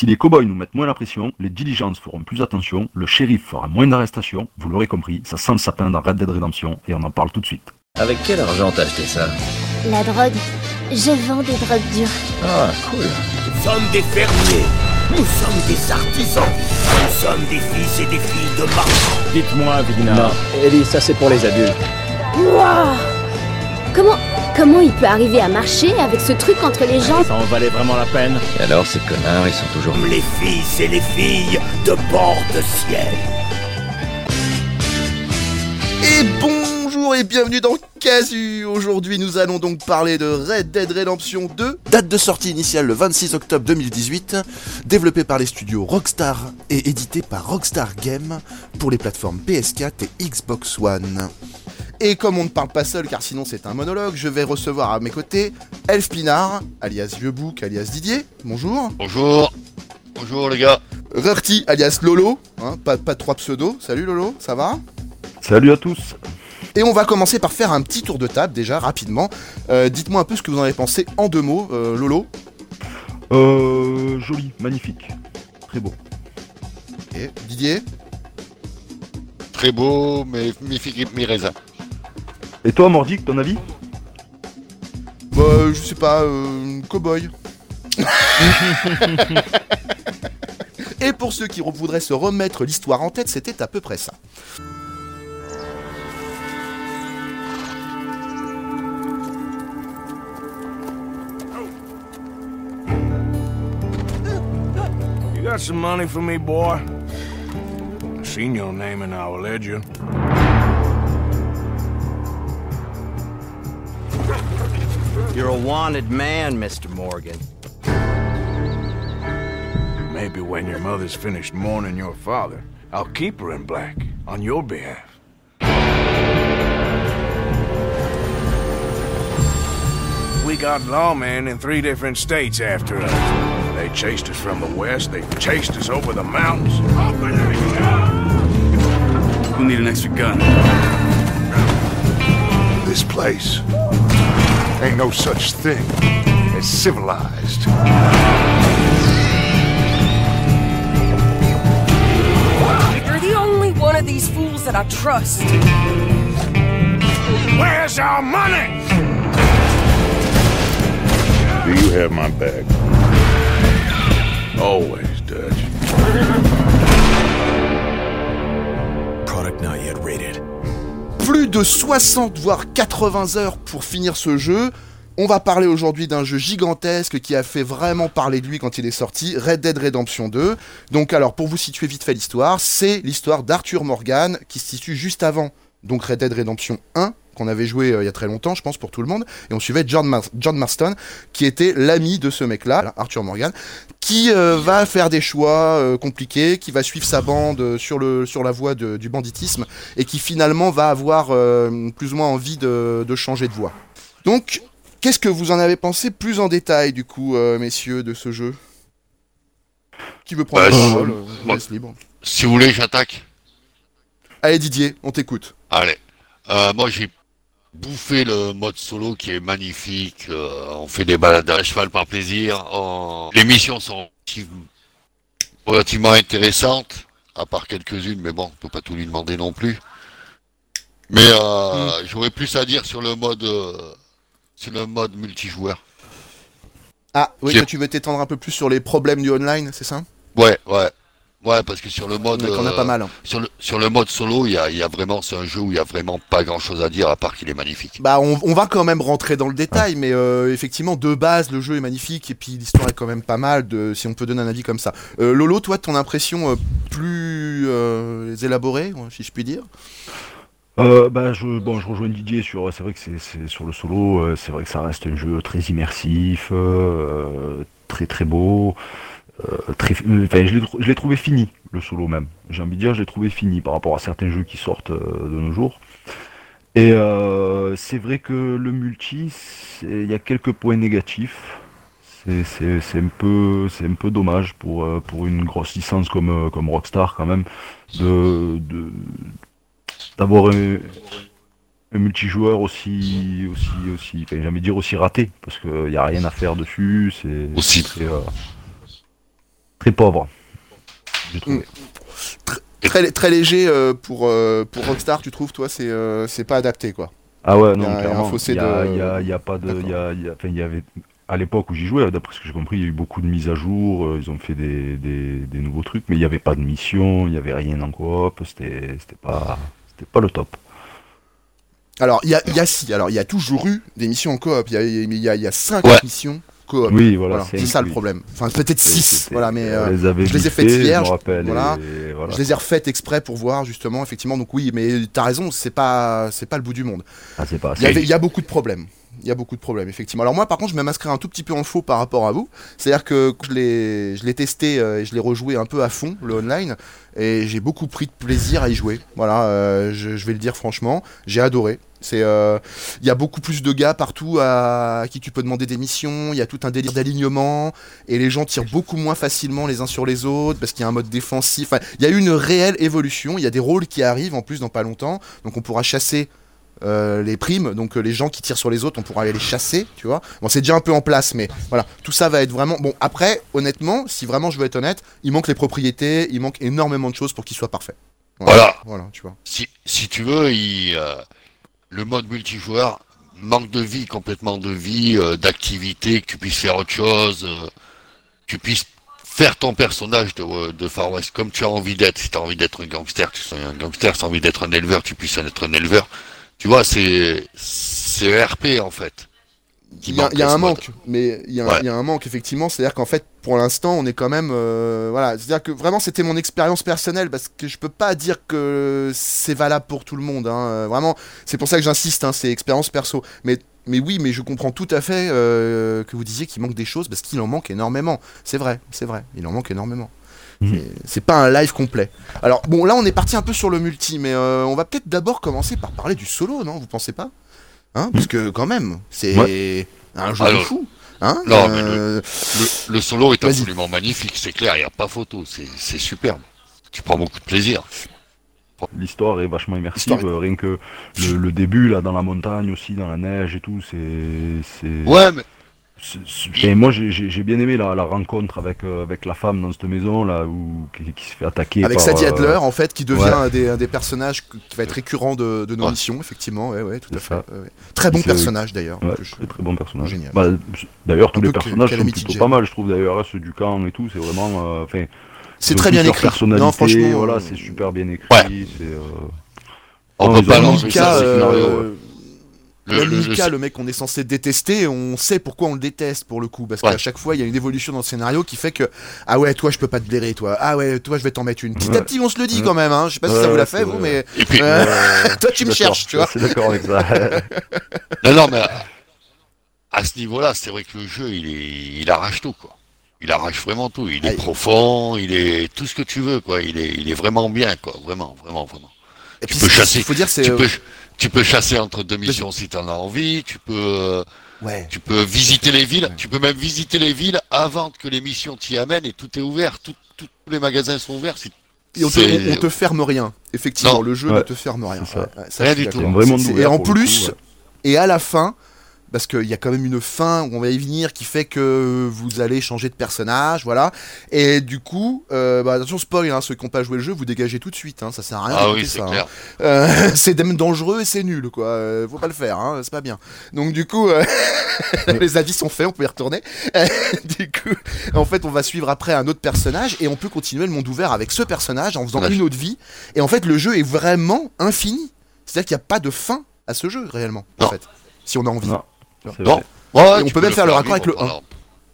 Si les cowboys nous mettent moins la pression, les diligences feront plus attention, le shérif fera moins d'arrestations, vous l'aurez compris, ça sent le sapin dans Red Dead Redemption et on en parle tout de suite. Avec quel argent t'as acheté ça? La drogue. Je vends des drogues dures. Ah, cool. Nous sommes des fermiers. Nous sommes des artisans. Nous sommes des fils et des filles de marchands. Dites-moi, Vigna. Non, Ellie, ça c'est pour les adultes. Waouh Comment comment il peut arriver à marcher avec ce truc entre les jambes Ça en valait vraiment la peine Et alors, ces connards, ils sont toujours... Les fils et les filles de bord de ciel. Et bonjour et bienvenue dans Casu Aujourd'hui nous allons donc parler de Red Dead Redemption 2, date de sortie initiale le 26 octobre 2018, développé par les studios Rockstar et édité par Rockstar Games pour les plateformes PS4 et Xbox One. Et comme on ne parle pas seul car sinon c'est un monologue, je vais recevoir à mes côtés Elf Pinard, alias Vieux Bouc, alias Didier, bonjour. Bonjour. Bonjour les gars. Rarty, alias Lolo, hein, pas, pas trois pseudos, salut Lolo, ça va? Salut à tous Et on va commencer par faire un petit tour de table déjà rapidement. Euh, Dites-moi un peu ce que vous en avez pensé en deux mots, euh, Lolo. Euh, joli, magnifique, très beau. Et Didier? Très beau, mais mi-figue, mi-raisin. Et toi Mordic, ton avis Bah, je sais pas, euh, cowboy. Et pour ceux qui voudraient se remettre l'histoire en tête, c'était à peu près ça. You got some money for me, boy? I seen your name in our ledger. You're a wanted man, Mr. Morgan. Maybe when your mother's finished mourning your father, I'll keep her in black on your behalf. We got lawmen in three different states after us. They chased us from the west, they chased us over the mountains. We'll need an extra gun. This place ain't no such thing as civilized. You're the only one of these fools that I trust. Where's our money? Do you have my bag? Always, Dutch. Product not yet rated. Plus de 60 voire 80 heures pour finir ce jeu. On va parler aujourd'hui d'un jeu gigantesque qui a fait vraiment parler de lui quand il est sorti, Red Dead Redemption 2. Donc alors pour vous situer vite fait l'histoire, c'est l'histoire d'Arthur Morgan qui se situe juste avant donc Red Dead Redemption 1 qu'on avait joué euh, il y a très longtemps, je pense, pour tout le monde. Et on suivait John, Mar- John Marston, qui était l'ami de ce mec-là, là, Arthur Morgan, qui euh, va faire des choix euh, compliqués, qui va suivre sa bande sur, le, sur la voie de- du banditisme, et qui finalement va avoir plus ou moins envie de, de changer de voie. Donc, qu'est-ce que vous en avez pensé plus en détail, du coup, euh, messieurs, de ce jeu? Qui veut prendre Bah, la parole Je libre. Si vous voulez, j'attaque. Allez, Didier, on t'écoute. Allez. Euh, moi, j'ai bouffé le mode solo qui est magnifique. Euh, on fait des balades à cheval par plaisir. On- Les missions sont relativement intéressantes, à part quelques-unes, mais bon, on peut pas tout lui demander non plus. Mais euh, j'aurais plus à dire sur le mode, euh, sur le mode multijoueur. Ah, oui, toi, tu veux t'étendre un peu plus sur les problèmes du online, c'est ça? Ouais, ouais. Ouais, parce que sur le mode. On a euh, pas mal. hein. Sur le, sur le mode solo, il y a, il y a vraiment, c'est un jeu où il y a vraiment pas grand chose à dire à part qu'il est magnifique. Bah, on, on va quand même rentrer dans le détail, mais euh, effectivement, de base, le jeu est magnifique et puis l'histoire est quand même pas mal. De, si on peut donner un avis comme ça. Euh, Lolo, toi, ton impression euh, plus euh, élaborée, si je puis dire? Euh, bah, je, bon, je rejoins Didier sur, c'est vrai que c'est, c'est- sur le solo, euh, c'est vrai que ça reste un jeu très immersif, euh, très très beau, euh, très, euh, enfin, je l'ai, trouvé fini, le solo même. J'ai envie de dire, je l'ai trouvé fini par rapport à certains jeux qui sortent euh, de nos jours. Et euh, c'est vrai que le multi, il y a quelques points négatifs. C'est, un peu, c'est un peu dommage pour, euh, pour une grosse licence comme, euh, comme Rockstar quand même de, d'avoir un, un multijoueur aussi, aussi, aussi, j'ai envie de dire aussi raté, parce qu'il n'y a rien à faire dessus, c'est Aussi. euh, Très pauvre. J'ai trouvé. Très, très léger euh, pour, euh, pour Rockstar, tu trouves, toi, c'est euh, c'est pas adapté, quoi. Ah ouais, non, a- il y a un clairement. fossé Il y a, de- il y a- il y a pas de. il y a- il y a- enfin, il y avait. À l'époque où j'y jouais, d'après ce que j'ai compris, il y a eu beaucoup de mises à jour, euh, ils ont fait des, des, des nouveaux trucs, mais il n'y avait pas de mission, il n'y avait rien en coop, c'était c'était pas, c'était pas le top. Alors, il y a, il y a si, alors il y a toujours eu des missions en coop. Il y a, il y a, y a cinq Ouais. missions coop. Oui, voilà, c'est c'est ça le problème. Enfin, peut-être Et 6, c'était- voilà, mais on euh, les je les ai faites fait, hier, je rappelle, voilà. je les ai refaites exprès pour voir justement, effectivement. Donc oui, mais t'as raison, c'est pas, pas le bout du monde. Ah, pas Il y, avait- assez. il y a beaucoup de problèmes. Il y a beaucoup de problèmes, effectivement. Alors moi, par contre, je vais m'inscrire un tout petit peu en faux par rapport à vous. C'est-à-dire que je l'ai, testé euh, et je l'ai rejoué un peu à fond, le online, et j'ai beaucoup pris de plaisir à y jouer. Voilà, euh, je, vais le dire franchement, j'ai adoré. C'est, euh, il y a beaucoup plus de gars partout à, qui tu peux demander des missions. Il y a tout un délire d'alignement et les gens tirent beaucoup moins facilement les uns sur les autres parce qu'il y a un mode défensif. Il y a une réelle évolution. Il y a des rôles qui arrivent en plus dans pas longtemps, donc on pourra chasser euh, les primes, donc euh, les gens qui tirent sur les autres, on pourra aller les chasser, tu vois. Bon, c'est déjà un peu en place, mais voilà, tout ça va être vraiment. Bon, après, honnêtement, si vraiment je veux être honnête, il manque les propriétés, il manque énormément de choses pour qu'il soit parfait. Voilà. Voilà, tu vois. Si, si tu veux, il, euh, le mode multijoueur manque de vie, complètement de vie, d'activité, que tu puisses faire autre chose, que tu puisses faire ton personnage de, de Far West comme tu as envie d'être. Si tu as envie d'être un gangster, tu sois un gangster. Si tu as envie d'être un éleveur, tu puisses être un éleveur. Tu vois, c'est c'est RP en fait. Il y a, y un mode. manque, mais il y, a un- Ouais. il y a un manque effectivement. C'est-à-dire qu'en fait, pour l'instant, on est quand même, euh, voilà. C'est-à-dire que vraiment, c'était mon expérience personnelle parce que je peux pas dire que c'est valable pour tout le monde. hein. Euh, Vraiment, c'est pour ça que j'insiste. Hein, c'est expérience perso. Mais mais oui, mais je comprends tout à fait euh, que vous disiez qu'il manque des choses parce qu'il en manque énormément. C'est vrai, c'est vrai. Il en manque énormément. Mhm. C'est- pas un live complet. Alors bon, là, on est parti un peu sur le multi, mais euh, on va peut-être d'abord commencer par parler du solo, non? Vous pensez pas? Hein? Parce que quand même, c'est un jeu de fou. Hein? Non, mais Euh, Le, le solo est absolument magnifique, c'est clair, il n'y a pas photo, c'est c'est superbe. Tu prends beaucoup de plaisir. L'histoire est vachement immersive, euh, rien que le, le début là dans la montagne aussi, dans la neige et tout, c'est. c'est- Ouais, mais et moi j'ai- bien aimé la, la rencontre avec, euh, avec la femme dans cette maison là où qui, qui se fait attaquer avec par, Sadie euh, Adler, en fait, qui devient ouais. un, des, un des personnages qui va être récurrent de, de nos Ouais. missions, effectivement. Ouais, ouais, tout à fait. ça. ouais, ouais. Très bon personnage d'ailleurs. Je- très très bon personnage. Génial. Bah, D'ailleurs, tous les personnages sont plutôt pas mal, je trouve. D'ailleurs, hein, ceux du camp et tout, c'est vraiment. euh, Enfin, C'est très bien écrit. personnalité, Non, franchement. voilà, euh, c'est super bien écrit. Euh, on Non, peut pas l'enlever Le- le- Mika, le- mec qu'on est censé détester, on sait pourquoi on le déteste pour le coup, parce Ouais. qu'à chaque fois il y a une évolution dans le scénario qui fait que ah ouais toi je peux pas te blairer toi, ah ouais toi je vais t'en mettre une. Petit à petit on se le dit quand même, hein. je sais pas si ça vous l'a fait vous, mais puis, Euh, toi tu me cherches, tu vois. Je suis d'accord avec ça. non, non, mais à, ce niveau-là, c'est vrai que le jeu, il est, il arrache tout, quoi. Il arrache vraiment tout. Il est Aïe. profond, il est tout ce que tu veux, quoi. Il est, il est vraiment bien, quoi. Vraiment, vraiment, vraiment. Et Tu puis, peux chasser. faut dire c'est Tu peux, tu peux chasser entre deux missions si t'en as envie. Tu peux, euh, ouais. tu peux visiter les villes. Ouais. Tu peux même visiter les villes avant que les missions t'y amènent et tout est ouvert. Tout, tout- tous les magasins sont ouverts. Et on te, on- te ferme rien. Effectivement, Non. le jeu ne te ferme rien. c'est ça. Ouais, ouais, ça, Rien du tout. d'accord. C'est un vrai monde C'est- Et en plus, coup, ouais. et à la fin, parce qu'il y a quand même une fin où on va y venir qui fait que vous allez changer de personnage, voilà. Et du coup, euh, bah, attention spoil, hein, ceux qui n'ont pas joué le jeu, vous dégagez tout de suite. Hein, ça sert à rien. Ah oui, c'est ça, hein. Euh, c'est même dangereux et c'est nul, quoi. Euh, faut pas le faire, hein, c'est pas bien. Donc du coup, euh, les avis sont faits, on peut y retourner. du coup, en fait, on va suivre après un autre personnage et on peut continuer le monde ouvert avec ce personnage en faisant une autre vie. Et en fait, le jeu est vraiment infini. C'est-à-dire qu'il n'y a pas de fin à ce jeu réellement, en fait, si on a envie. Non, Et on peut même faire le raccord avec le pendant-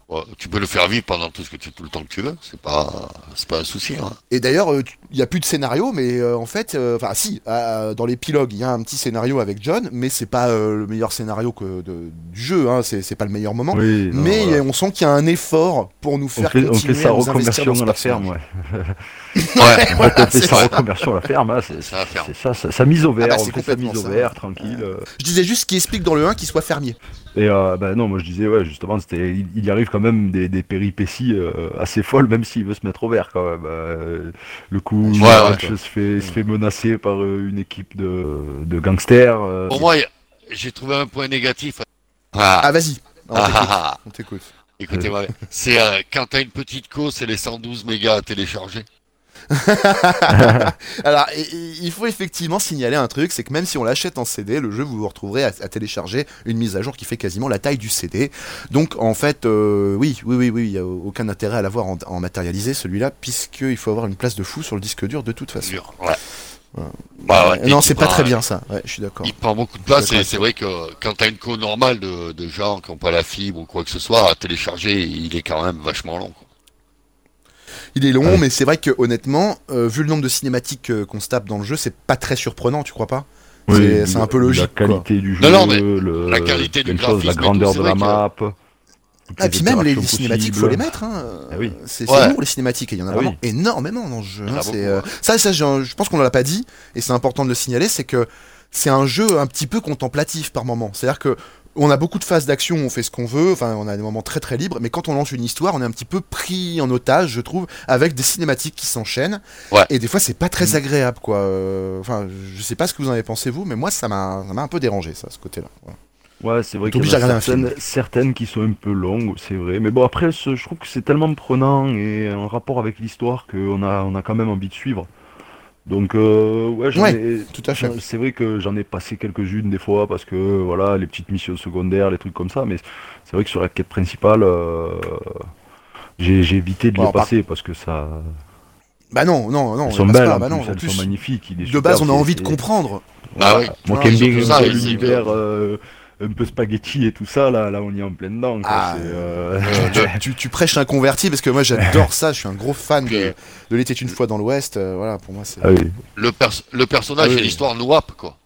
Ouais, tu peux le faire vivre pendant tout ce que tu, tout le temps que tu veux. C'est pas, c'est pas un souci. Hein. Et d'ailleurs, euh, il n'y a plus de scénario, mais euh, en fait, euh, enfin si, euh, dans l'épilogue, il y a un petit scénario avec John, mais c'est pas euh, le meilleur scénario que de- du jeu, hein, c'est c'est pas le meilleur moment. Oui, non, mais voilà. on sent qu'il y a un effort pour nous on faire fait, on continuer fait sa à nous investir reconversion à la ferme, ouais. Ouais. En fait, on fait sa reconversion à la ferme, hein, c'est Ça ça, sa, sa mise au vert, bah, on c'est fait sa complètement mise au ça. vert, tranquille. euh. Je disais juste ce qui explique dans le 1 qu'il soit fermier. Et euh, bah non, moi je disais, ouais, justement, c'était, il, il y arrive quand même des, des péripéties euh, assez folles, même s'il veut se mettre au vert quand même. Euh, le coup, Ouais, ouais, March se, fait, se fait menacer par euh, une équipe de, de gangsters. euh, Pour moi, j'ai trouvé un point négatif. Ah, Ah, vas-y, on t'écoute. ah. Écoutez-moi, c'est euh, quand t'as une petite co, c'est les 112 mégas à télécharger. Alors, il faut effectivement signaler un truc, c'est que même si on l'achète en CD, le jeu, vous vous retrouverez à, à télécharger une mise à jour qui fait quasiment la taille du CD. Donc, en fait, euh, oui, oui, oui, oui, il n'y a aucun intérêt à l'avoir en, en matérialisé, celui-là, puisqu'il faut avoir une place de fou sur le disque dur de toute façon. Ouais. Bah ouais, Euh, non, c'est pas prend- très bien ça, ouais, je suis d'accord. Il prend beaucoup de place et c'est vrai que quand t'as une co normale de, de gens qui n'ont pas la fibre ou quoi que ce soit, à télécharger, il est quand même vachement long. quoi. Il est long, mais c'est vrai que honnêtement, euh, vu le nombre de cinématiques euh, qu'on se tape dans le jeu, c'est pas très surprenant, tu crois pas? Oui, C'est un peu logique. La quoi. qualité du jeu, Non, non, mais le- la qualité du choses, la et grandeur tout, de la map. Ah, les puis même les, les cinématiques, faut les mettre. Hein. Ah oui. C'est Ouais. lourd les cinématiques, et il y en a Ah vraiment oui. énormément dans le jeu. Hein. euh, ouais. Ça, ça je, je pense qu'on ne l'a pas dit, et c'est important de le signaler, c'est que c'est un jeu un petit peu contemplatif par moment. C'est-à-dire que on a beaucoup de phases d'action, on fait ce qu'on veut, enfin on a des moments très très libres, mais quand on lance une histoire, on est un petit peu pris en otage, je trouve, avec des cinématiques qui s'enchaînent. Ouais. Et des fois c'est pas Mm. très agréable, quoi. Euh, Enfin, je sais pas ce que vous en avez pensé vous, mais moi ça m'a ça m'a un peu dérangé ça, ce côté-là. Voilà. Ouais, c'est vrai T'es qu'il y obligé en de a regarder un certaines, certaines qui sont un peu longues, c'est vrai. Mais bon, après, ce- je trouve que c'est tellement prenant et en rapport avec l'histoire qu'on a, on a quand même envie de suivre. Donc, euh, ouais, j'en Ouais, ai- tout à fait. c'est vrai que j'en ai passé quelques-unes des fois parce que, voilà, les petites missions secondaires, les trucs comme ça. Mais c'est vrai que sur la quête principale, euh, j'ai j'ai évité de Bon, les par- passer parce que ça. Bah non, non, non, elles on sont belles, pas, en bah non, plus, en elles plus, sont magnifiques. il est De super, base, on a envie de comprendre. Bah oui. Moi Ouais, qui aime bien l'univers euh, un peu spaghetti et tout ça, là, là on y est en plein dedans. quoi. Ah, C'est, euh, tu, tu prêches un converti parce que moi j'adore ça, je suis un gros fan de, de l'été une fois dans l'Ouest. euh, voilà, pour moi c'est. Ah oui. Le, pers- le personnage Ah oui. et l'histoire nous happe, quoi.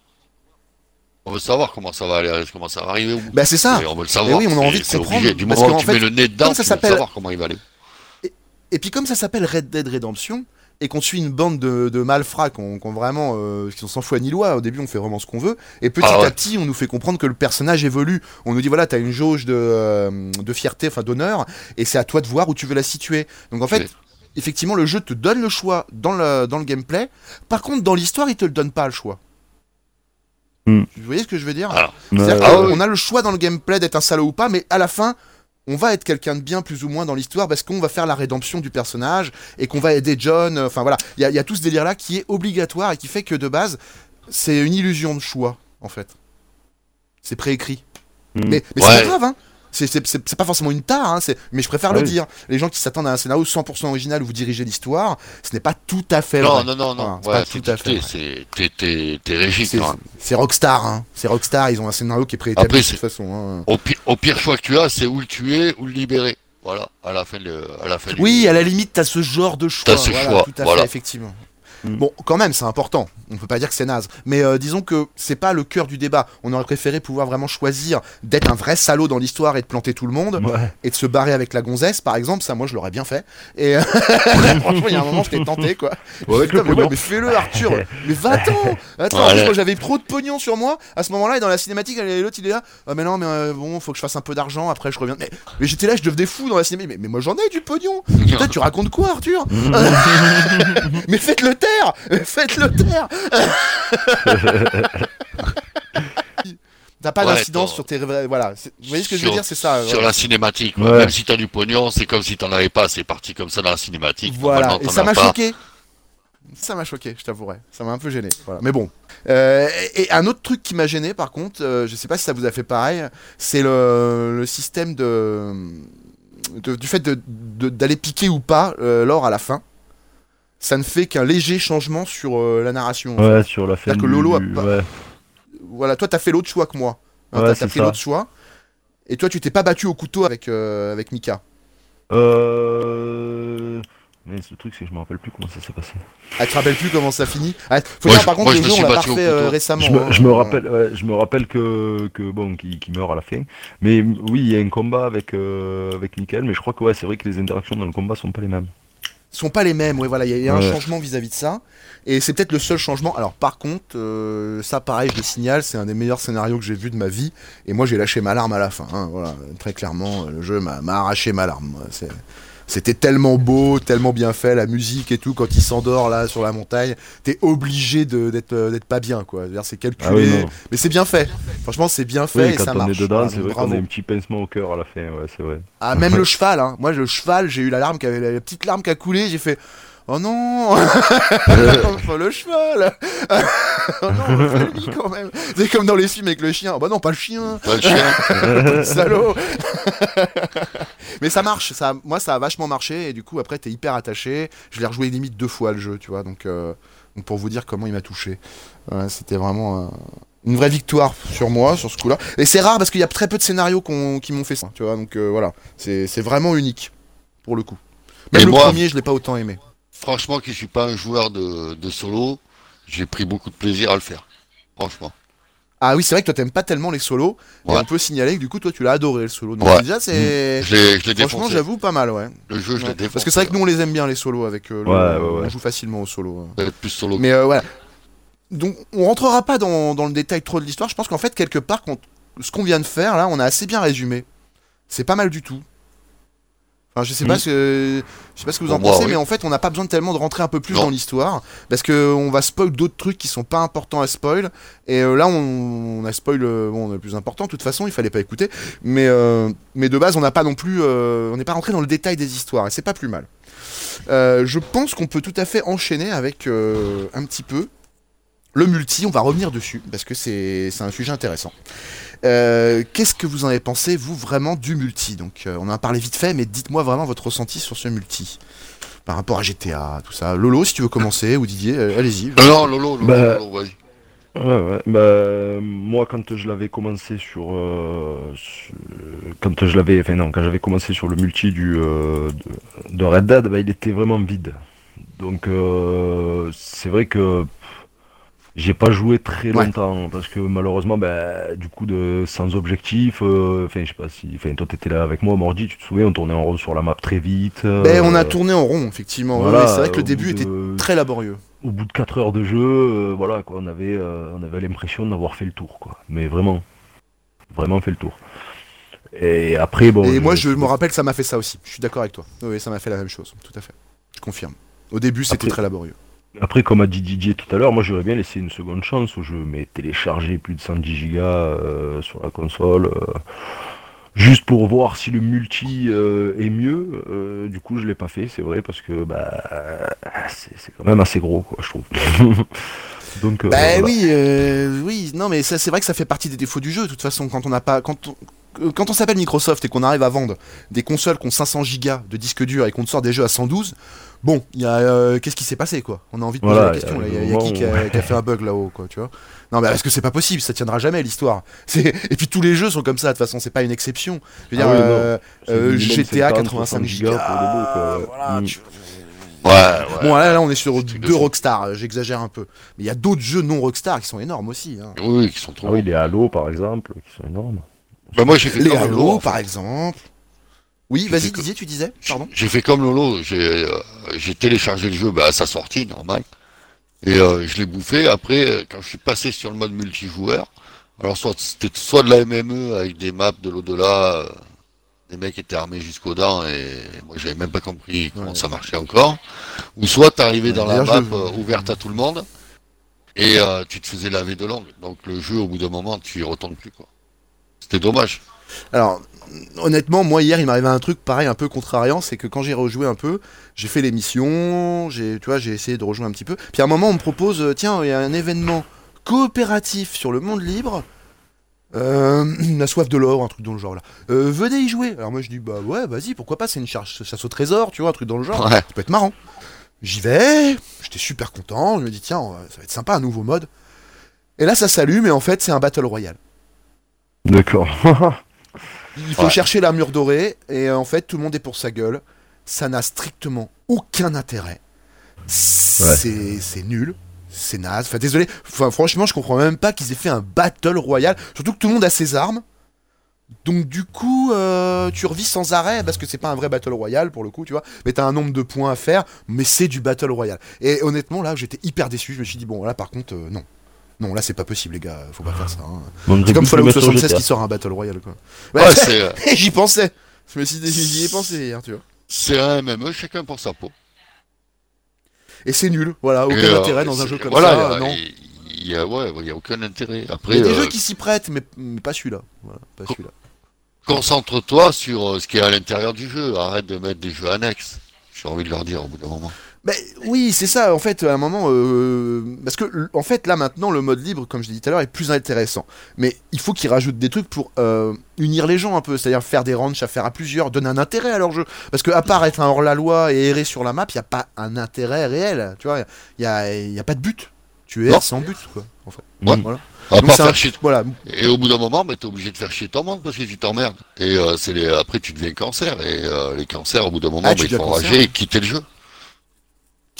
On veut savoir comment ça va aller, comment ça va arriver. Bah c'est ça. Et on veut le Et savoir. oui, on a envie de comprendre, obligé. Du moment où tu fait, mets le nez dedans, ça tu veux savoir comment il va aller. Et puis comme ça s'appelle Red Dead Redemption et qu'on suit une bande de, de malfrats qu'on vraiment euh, qui sont sans foi ni loi. Au début, on fait vraiment ce qu'on veut et petit Ah ouais. à petit, on nous fait comprendre que le personnage évolue. On nous dit voilà, t'as une jauge de, euh, de fierté, enfin d'honneur, et c'est à toi de voir où tu veux la situer. Donc en fait. Oui. Effectivement, le jeu te donne le choix dans le, dans le gameplay. Par contre, dans l'histoire, il te le donne pas le choix. Hmm. Vous voyez ce que je veux dire? Alors, C'est-à-dire Ouais, qu'on ah a le choix dans le gameplay d'être un salaud ou pas, mais à la fin, on va être quelqu'un de bien plus ou moins dans l'histoire parce qu'on va faire la rédemption du personnage et qu'on va aider John. euh, Enfin voilà, il y, a- il y a tout ce délire-là qui est obligatoire et qui fait que de base, c'est une illusion de choix, en fait. C'est préécrit. Hmm. Mais, mais Ouais. c'est pas grave, hein. C'est- pas forcément une tare, hein, mais je préfère le dire. Les gens qui s'attendent à un scénario 100% original où vous dirigez l'histoire, ce n'est pas tout à fait Non, vrai. non, non, Voilà, non. c'est Ouais, pas tout à fait t'es- régi, C'est- Rockstar, hein. C'est Rockstar, ils ont un scénario qui est préétabli de toute façon. hein. Au, pi- au pire choix que tu as, c'est où le tuer ou le libérer. Voilà, à la fin de, à la fin du- Oui, à la limite, t'as ce genre de choix. T'as ce voilà, choix, Tout à voilà. fait, effectivement. Mm. Bon, quand même, c'est important. On peut pas dire que c'est naze. Mais euh, disons que c'est pas le cœur du débat. On aurait préféré pouvoir vraiment choisir d'être un vrai salaud dans l'histoire et de planter tout le monde Ouais. et de se barrer avec la gonzesse, par exemple. Ça, moi, je l'aurais bien fait. Et franchement, il y a un moment, je t'ai tenté, quoi. Ouais, avec Putain, le mais, ouais, pognon. mais fais-le, Arthur. mais va-t'en. Attends, moi, j'avais trop de pognon sur moi. À ce moment-là, et dans la cinématique, elle- l'autre, il est là. Ah, mais non, mais euh, bon, faut que je fasse un peu d'argent. Après, je reviens. Mais, mais j'étais là, je devenais fou dans la cinématique. Mais, mais moi, j'en ai du pognon. Putain, tu racontes quoi, Arthur? Mais faites-le taire Faites-le taire T'as pas Ouais, d'incidence sur tes. Voilà. Vous voyez ce que je veux dire C'est ça. Sur la cinématique, Ouais. même si t'as du pognon, c'est comme si t'en avais pas, c'est parti comme ça dans la cinématique. Voilà. Et ça m'a choqué. Ça m'a choqué, je t'avouerai. Ça m'a un peu gêné. Voilà. Mais bon. Euh, et, et un autre truc qui m'a gêné, par contre, euh, je sais pas si ça vous a fait pareil, c'est le, le système de, de- du fait de- de- d'aller piquer ou pas euh, l'or à la fin. Ça ne fait qu'un léger changement sur euh, la narration. en fait. Ouais, sur la fin. C'est-à-dire que du- Lolo a du- pas- ouais. Voilà, toi, t'as fait l'autre choix que moi. Hein, Ouais, t'as- ça. l'autre choix. Et toi, tu t'es pas battu au couteau avec, euh, avec Mika. Euh... Mais le truc, c'est que je me rappelle plus comment ça s'est passé. Ah, tu te rappelles plus comment ça finit ah, Faut Moi, dire, je- par contre, moi, le jeu, on l'a refait euh, récemment. Je me, hein. je me rappelle, ouais, je me rappelle que, que bon, qui, meurt à la fin. Mais oui, il y a un combat avec euh, avec Michael, mais je crois que ouais, c'est vrai que les interactions dans le combat sont pas les mêmes. Sont pas les mêmes. Ouais, voilà, il y a, il y a un changement vis-à-vis de ça. Et c'est peut-être le seul changement. Alors, par contre, euh, ça, pareil, je le signale, c'est un des meilleurs scénarios que j'ai vu de ma vie. Et moi, j'ai lâché ma larme à la fin. hein, voilà, très clairement, euh, le jeu m'a m'a arraché ma larme. C'est C'était tellement beau, tellement bien fait, la musique et tout, quand il s'endort là sur la montagne, t'es obligé d'être euh, d'être pas bien quoi. C'est calculé, Ah oui, mais c'est bien fait. Franchement, c'est bien fait Oui, et quand ça on marche. est dedans, Voilà, c'est vrai qu'on a un petit pincement au cœur à la fin, ouais, c'est vrai. Ah, même le cheval, hein. Moi, le cheval, j'ai eu la larme qui avait la petite larme qui a coulé, j'ai fait. Oh non le cheval Oh non, quand même C'est comme dans les films avec le chien. Oh bah non, pas le chien Pas le chien. Salaud Mais ça marche, ça, moi ça a vachement marché et du coup après t'es hyper attaché. Je l'ai rejoué limite deux fois le jeu, tu vois, donc, euh, donc pour vous dire comment il m'a touché. Ouais, C'était vraiment euh, une vraie victoire sur moi, sur ce coup-là. Et c'est rare parce qu'il y a très peu de scénarios qui m'ont fait ça, tu vois, donc euh, voilà, c'est c'est vraiment unique pour le coup. Même Et le moi- premier, je l'ai pas autant aimé. Franchement, qui suis pas un joueur de, de solo, j'ai pris beaucoup de plaisir à le faire. Franchement. Ah oui, c'est vrai que toi t'aimes pas tellement les solos, et on peut signaler que du coup toi tu l'as adoré le solo. Donc Ouais. déjà c'est... Franchement j'avoue pas mal, ouais. Le jeu, je l'ai Ouais. défoncé. Parce que c'est vrai que nous on les aime bien les solos avec euh, le- Ouais, ouais, ouais. on joue facilement au solo. Peut-être plus solo. Mais euh, voilà. Donc on rentrera pas dans, dans le détail trop de l'histoire. Je pense qu'en fait quelque part quand, ce qu'on vient de faire là, on a assez bien résumé. C'est pas mal du tout. Enfin, je sais pas Mm. ce que je sais pas ce que vous en moi, pensez, oui. mais en fait on n'a pas besoin tellement de rentrer un peu plus Non. dans l'histoire parce que on va spoil d'autres trucs qui sont pas importants à spoil. Et euh, là on, on a spoil euh, bon le plus important. De toute façon il fallait pas écouter, mais euh, mais de base on n'a pas non plus euh, on n'est pas rentré dans le détail des histoires et c'est pas plus mal. Euh, je pense qu'on peut tout à fait enchaîner avec un petit peu le multi, on va revenir dessus, parce que c'est c'est un sujet intéressant. Euh, Qu'est-ce que vous en avez pensé, vous, vraiment, du multi? Donc, euh, on en a parlé vite fait, mais dites-moi vraiment votre ressenti sur ce multi. Par rapport à GTA, tout ça. Lolo, si tu veux commencer, ou Didier, euh, allez-y. Non, non, Lolo, Lolo, Bah, Lolo, vas-y. Ouais, ouais. Bah, moi, quand je l'avais commencé sur, euh, sur- quand je l'avais, enfin non, quand j'avais commencé sur le multi du euh, de, de Red Dead, bah, il était vraiment vide. Donc, euh, c'est vrai que j'ai pas joué très Ouais. longtemps parce que malheureusement, bah, du coup, de sans objectif, euh, enfin, je sais pas si, enfin, toi, t'étais là avec moi, Mordi, tu te souviens, on tournait en rond sur la map très vite. Ben, on a euh, tourné en rond, effectivement. Ouais, voilà, ouais, c'est vrai que le début était très laborieux. au bout de 4 heures de jeu, euh, voilà quoi, on avait, euh, on avait l'impression d'avoir fait le tour, quoi. Mais vraiment, vraiment fait le tour. Et après, bon. Et moi, je me rappelle ça m'a fait ça aussi. Je suis d'accord avec toi. Oui, ça m'a fait la même chose, tout à fait. Je confirme. Au début, c'était très laborieux. Après, comme a dit Didier tout à l'heure, moi j'aurais bien laissé une seconde chance au jeu, mais télécharger plus de 110 Go euh, sur la console, euh, juste pour voir si le multi euh, est mieux. du coup, je l'ai pas fait, c'est vrai, parce que bah c'est quand même assez gros, quoi, je trouve. Donc, Bah voilà. oui, euh, oui, non mais ça c'est vrai que ça fait partie des défauts du jeu de toute façon quand on n'a pas quand on, quand on s'appelle Microsoft et qu'on arrive à vendre des consoles qui ont 500 gigas de disque dur et qu'on te sort des jeux à 112, bon, il y a euh, qu'est-ce qui s'est passé quoi? On a envie de poser Voilà, la question il y a y qui qui a, qui fait un bug là-haut quoi, tu vois? Non mais parce que c'est pas possible, ça tiendra jamais l'histoire. Et puis tous les jeux sont comme ça de toute façon, c'est pas une exception. Je veux Ah dire oui, non. euh, euh, GTA 50, 85 60 gigas pour le beau, quoi. voilà, Mm. tu- Ouais, ouais. Bon là, là on est sur de deux. Rockstar, j'exagère un peu. Mais il y a d'autres jeux non Rockstar qui sont énormes aussi. hein. Oui, qui sont trop. Ah oui, les Halo par exemple, qui sont énormes. Bah, moi, j'ai fait Les comme Halo, Lolo. par exemple. Oui, vas-y, Didier, tu disais Pardon J'ai fait comme Lolo, j'ai euh, téléchargé le jeu bah, à sa sortie, normal. Et euh, je l'ai bouffé. Après, euh, quand je suis passé sur le mode multijoueur, alors soit c'était soit de la MME avec des maps de l'au-delà, euh, des mecs étaient armés jusqu'aux dents et moi j'avais même pas compris comment Ouais. ça marchait encore. Ou soit t'arrivais Ouais, dans la map je- euh, ouverte à tout le monde et euh, tu te faisais laver de langue. Donc le jeu au bout d'un moment tu y retournes plus quoi. C'était dommage. Alors, honnêtement, moi hier, il m'arrivait un truc pareil, un peu contrariant, c'est que quand j'ai rejoué un peu, j'ai fait l'émission, j'ai, tu vois, j'ai essayé de rejouer un petit peu. Puis à un moment, on me propose, euh, tiens, il y a un événement coopératif sur le monde libre. Euh, la soif de l'or, un truc dans le genre là. Euh, venez y jouer. Alors moi je dis bah ouais, vas-y, pourquoi pas, c'est une charge chasse au trésor, tu vois, un truc dans le genre. Ouais. Ça peut être marrant. J'y vais, j'étais super content, je me dis tiens, ça va être sympa, un nouveau mode. Et là ça s'allume et en fait c'est un battle royale. D'accord. Il faut Ouais. chercher l'armure dorée et en fait tout le monde est pour sa gueule. Ça n'a strictement aucun intérêt. C'est nul, c'est naze. Enfin désolé, enfin, franchement je comprends même pas qu'ils aient fait un battle royale. Surtout que tout le monde a ses armes. Donc du coup euh, tu revis sans arrêt parce que c'est pas un vrai battle royale pour le coup tu vois. Mais t'as un nombre de points à faire, mais c'est du battle royale. Et honnêtement là j'étais hyper déçu. Je me suis dit bon là par contre euh, non. Non, là c'est pas possible, les gars, faut pas faire ça. hein. On C'est comme Fallout le mettre sur 76 GTA. qui sort un Battle Royale, quoi. Ouais, c'est euh, j'y pensais. Je me suis dit, j'y ai pensé hier, tu vois. C'est un MME, chacun pour sa peau. Et c'est nul, voilà, aucun euh, intérêt dans un jeu comme voilà, ça, il y a- non. Il y a, ouais, il y a aucun intérêt. Il Après, y a des euh, jeux qui s'y prêtent, mais, mais pas celui-là. Voilà, pas celui-là. concentre-toi sur euh, ce qui est à l'intérieur du jeu. Arrête de mettre des jeux annexes. J'ai envie de leur dire au bout d'un moment. Ben, oui, c'est ça. En fait, à un moment, euh, parce que en fait, là maintenant, le mode libre, comme je l'ai dit tout à l'heure, est plus intéressant. Mais il faut qu'ils rajoutent des trucs pour euh, unir les gens un peu, c'est-à-dire faire des ranchs à faire à plusieurs, donner un intérêt à leur jeu. Parce que à part être un hors la loi et errer sur la map, il y a pas un intérêt réel. Tu vois, il y a, y a pas de but. Tu erres sans but, quoi. En fait. Ouais. Voilà. À part un- faire chier. Voilà. Et au bout d'un moment, bah, t'es obligé de faire chier ton monde parce que tu t'emmerdes. Et euh, c'est les... après, tu deviens cancer. Et euh, les cancers, au bout d'un moment, Ah, bah, tu ils font rager et quitter le jeu.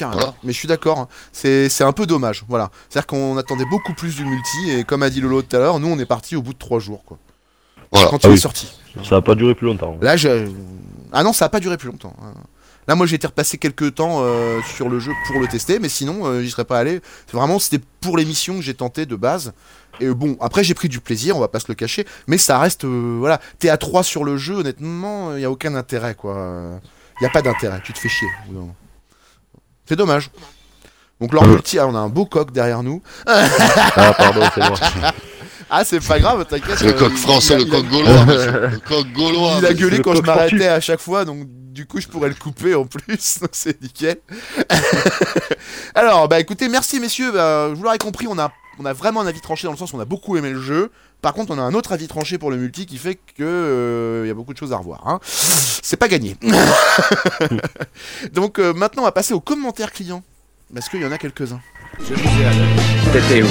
Carrément. Voilà. Mais je suis d'accord, hein. c'est c'est un peu dommage. Voilà. C'est-à-dire qu'on attendait beaucoup plus du multi, et comme a dit Lolo tout à l'heure, nous on est parti au bout de trois jours, quoi. Voilà. Quand Ah il est sorti. Ça a pas duré plus longtemps. Là, je... Ah non, ça a pas duré plus longtemps. hein. Là, moi, j'ai été repassé quelques temps euh, sur le jeu pour le tester, mais sinon, euh, j'y serais pas allé. C'est Vraiment, c'était pour l'émission que j'ai tenté de base. Et euh, bon, après, j'ai pris du plaisir, on va pas se le cacher, mais ça reste, euh, voilà, t'es à 3 sur le jeu, honnêtement, il y a aucun intérêt, quoi. Il y a pas d'intérêt, tu te fais chier. C'est dommage. Donc, leur multi, ah, on a un beau coq derrière nous. Ah, pardon, c'est moi. Ah, c'est pas grave, t'inquiète. C'est le euh, coq français, le coq gaulois. Le coq gaulois. Il a gueulé quand je m'arrêtais à chaque fois, donc du coup je pourrais le couper en plus, donc c'est nickel. Alors, bah écoutez, merci messieurs, bah, je vous l'aurais compris, on a, on a vraiment un avis tranché dans le sens où on a beaucoup aimé le jeu. Par contre, on a un autre avis tranché pour le multi qui fait que euh, il y a beaucoup de choses à revoir. Hein. C'est pas gagné. donc euh, maintenant, on va passer aux commentaires clients. Parce qu'il y en a quelques-uns. T'étais où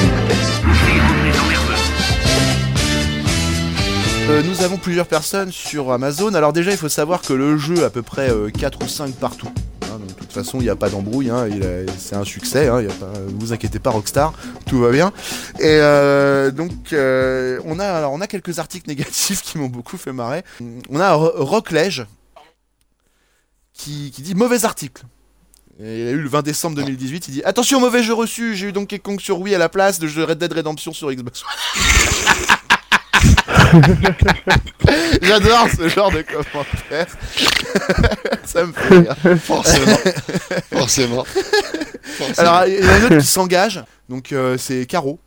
Euh, nous avons plusieurs personnes sur Amazon. Alors déjà, il faut savoir que le jeu a à peu près euh, 4 ou 5 partout. Donc, de toute façon, il n'y a pas d'embrouille. hein, c'est un succès. Hein, vous inquiétez pas, Rockstar. Tout va bien. Et euh, donc, euh, on, a, alors, on a quelques articles négatifs qui m'ont beaucoup fait marrer. On a Ro- Rocklege qui, qui dit mauvais article. Et il a eu le 20 décembre 2018. Il dit Attention, mauvais jeu reçu. J'ai eu Donkey Kong sur Wii à la place de Red Dead Redemption sur Xbox J'adore ce genre de commentaires. Ça me fait rire. Forcément. Forcément. Forcément. Alors, il y en a un autre qui s'engage. Donc, euh, c'est Caro.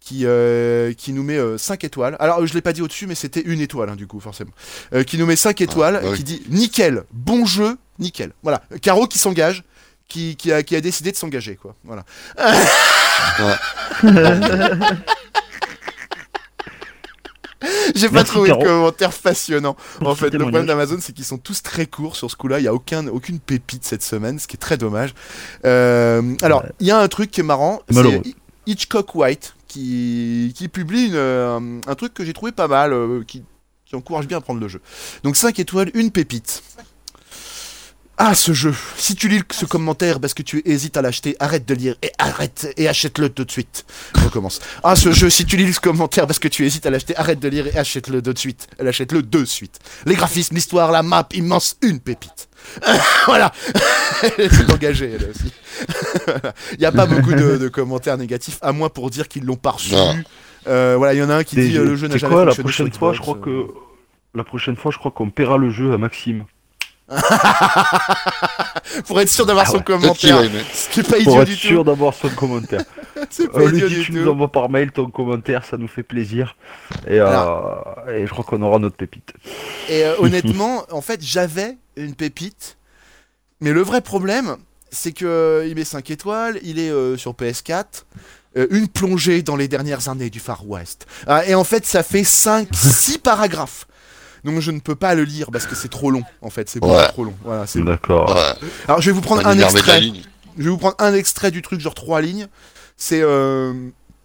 Qui, euh, qui nous met 5 étoiles. Alors, je l'ai pas dit au-dessus, mais c'était une étoile, hein, du coup, forcément. Euh, qui nous met 5 étoiles, bah oui. qui dit nickel, bon jeu, nickel. Voilà. Caro qui s'engage, qui, qui, a, qui a décidé de s'engager, quoi. Voilà. J'ai pas trouvé Caro. de commentaire passionnant. En fait, le problème d'Amazon, c'est qu'ils sont tous très courts sur ce coup-là. Il y a aucun, aucune pépite cette semaine, ce qui est très dommage. Euh, alors, il y a un truc qui est marrant. C'est Hitchcock White qui, qui publie une, euh, un truc que j'ai trouvé pas mal, euh, qui, qui encourage bien à prendre le jeu. Donc 5 étoiles, une pépite. Ah, ce jeu. Si tu lis ce commentaire parce que tu hésites à l'acheter, arrête de lire et arrête et achète-le tout de suite. Je recommence. Ah, ce jeu. Si tu lis ce commentaire parce que tu hésites à l'acheter, arrête de lire et achète-le de suite. Elle achète-le de suite. Les graphismes, l'histoire, la map, immense, une pépite. voilà. Elle s'est engagée, elle aussi. Il n'y a pas beaucoup de, de commentaires négatifs, à moins pour dire qu'ils l'ont pas reçu. Euh, voilà, il y en a un qui Des dit euh, jeux- le jeu n'a jamais quoi, la fonctionné prochaine fois, je crois euh. que. La prochaine fois, je crois qu'on paiera le jeu à Maxime. pour être sûr d'avoir Ah son ouais. Qu'il commentaire. Ce qui est pas Pour idiot être du sûr tout. d'avoir son commentaire. C'est pas Euh, lui idiot dit, du tu tout. nous envoies par mail ton commentaire, ça nous fait plaisir. Et, euh, et je crois qu'on aura notre pépite. Et euh, honnêtement, en fait, j'avais une pépite. Mais le vrai problème, c'est que euh, il met 5 étoiles, il est euh, sur PS4. euh, une plongée dans les dernières années du Far West. Ah, et en fait, ça fait 5, 6 paragraphes. Donc je ne peux pas le lire parce que c'est trop long, en fait. C'est beaucoup Ouais. trop long. Voilà, c'est D'accord. Ouais. Alors je vais vous prendre un extrait. Je vais vous prendre un extrait du truc, genre trois lignes. C'est. Euh...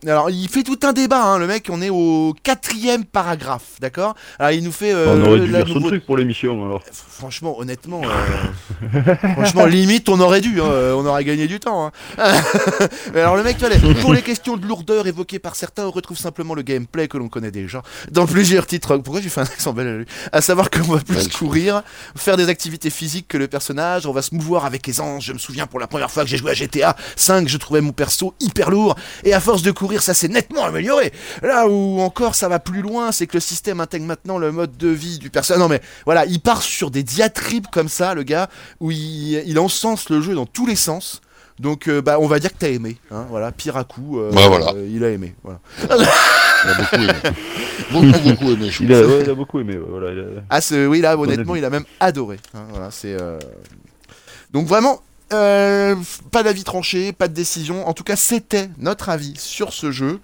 Alors, il fait tout un débat, hein, le mec, on est au quatrième paragraphe, d'accord? Alors, il nous fait. euh, on aurait dû son nouveau- truc pour l'émission alors. Franchement, honnêtement, euh, franchement, limite, on aurait dû, hein, euh, on aurait gagné du temps. hein. Mais alors, le mec, tu vois, pour les questions de lourdeur évoquées par certains, on retrouve simplement le gameplay que l'on connaît déjà dans plusieurs titres. Pourquoi j'ai fait un accent belge À savoir qu'on va plus courir, faire des activités physiques que le personnage, on va se mouvoir avec aisance. Je me souviens pour la première fois que j'ai joué à GTA 5, je trouvais mon perso hyper lourd, et à force de courir, courir, ça s'est nettement amélioré. Là où encore ça va plus loin, c'est que le système intègre maintenant le mode de vie du personnage. Non mais voilà, il part sur des diatribes comme ça, le gars, où il, il encense le jeu dans tous les sens. Donc euh, bah on va dire que t'as aimé, hein, voilà, pire à coup, euh, voilà. euh, il a aimé, voilà. Il a beaucoup aimé. beaucoup, beaucoup aimé, je Il a, ouais, il a beaucoup aimé. ouais, Voilà, il a- Ah, ce- oui, là, honnêtement, il a même adoré. hein, voilà, c'est. euh, Donc vraiment, euh, pas d'avis tranché, pas de décision. En tout cas, c'était notre avis sur ce jeu.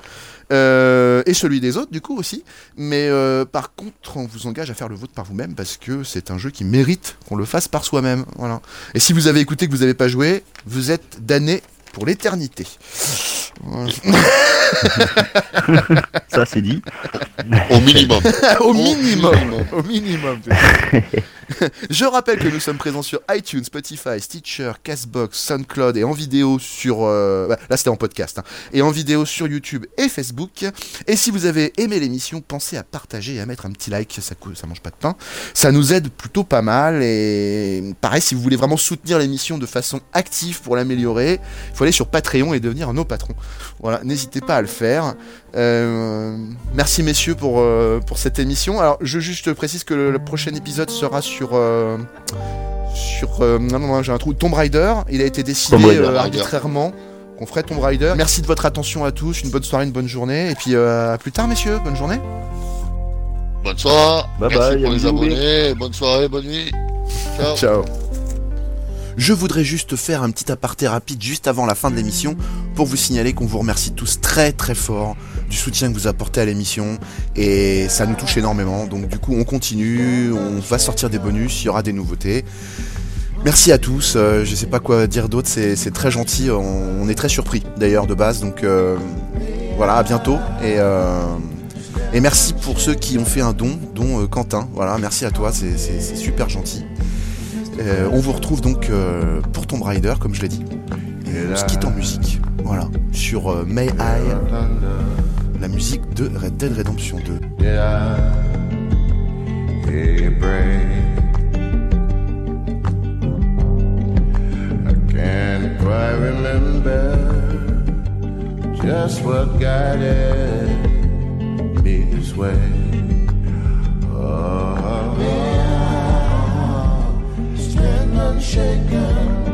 euh, et celui des autres, du coup aussi. Mais euh, par contre, on vous engage à faire le vôtre par vous-même parce que c'est un jeu qui mérite qu'on le fasse par soi-même. Voilà. Et si vous avez écouté que vous n'avez pas joué, vous êtes damné pour l'éternité. Voilà. Ça, c'est dit. Au minimum. Au minimum. Au minimum. Je rappelle que nous sommes présents sur iTunes, Spotify, Stitcher, Castbox, SoundCloud et en vidéo sur... euh, bah, là c'était en podcast. hein, et en vidéo sur YouTube et Facebook. Et si vous avez aimé l'émission, pensez à partager et à mettre un petit like, ça, ça mange pas de pain. Ça nous aide plutôt pas mal. Et pareil, si vous voulez vraiment soutenir l'émission de façon active pour l'améliorer, il faut aller sur Patreon et devenir nos patrons. Voilà, n'hésitez pas à le faire. Euh, merci messieurs pour, euh, pour cette émission. Alors je juste précise que le prochain épisode sera sur... euh, sur euh, non, non, non, j'ai un trou Tomb Raider il a été décidé Raider. euh, arbitrairement qu'on ferait Tomb Raider merci de votre attention à tous une bonne soirée une bonne journée et puis euh, à plus tard messieurs bonne journée Bonne soirée. Bye Merci bye, pour les abonnés. Bonne soirée, bonne nuit. Ciao. Ciao. Je voudrais juste faire un petit aparté rapide juste avant la fin de l'émission pour vous signaler qu'on vous remercie tous très très fort du soutien que vous apportez à l'émission et ça nous touche énormément. Donc du coup on continue, on va sortir des bonus, il y aura des nouveautés. Merci à tous, euh, je sais pas quoi dire d'autre, c'est très gentil, on, on est très surpris d'ailleurs de base, donc euh, voilà, à bientôt et, euh, et merci pour ceux qui ont fait un don, dont Quentin, voilà, merci à toi, c'est super gentil. On vous retrouve donc pour Tomb Raider, comme je l'ai dit. Et on se quitte en musique. Voilà. Sur May I, la musique de Red Dead Redemption 2. Can't quite remember just what guided me this way. Oh, stand unshaken.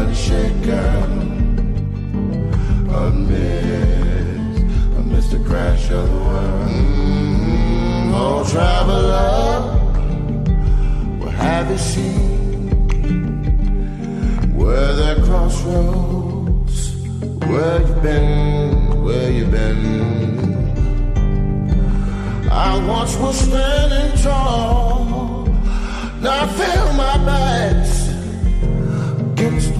Unshaken amid Mr. Crash of the world. Mm-hmm. Oh, traveler, what have you seen? Where there crossroads, where you been, where you been? I once was standing tall, now I feel my back's against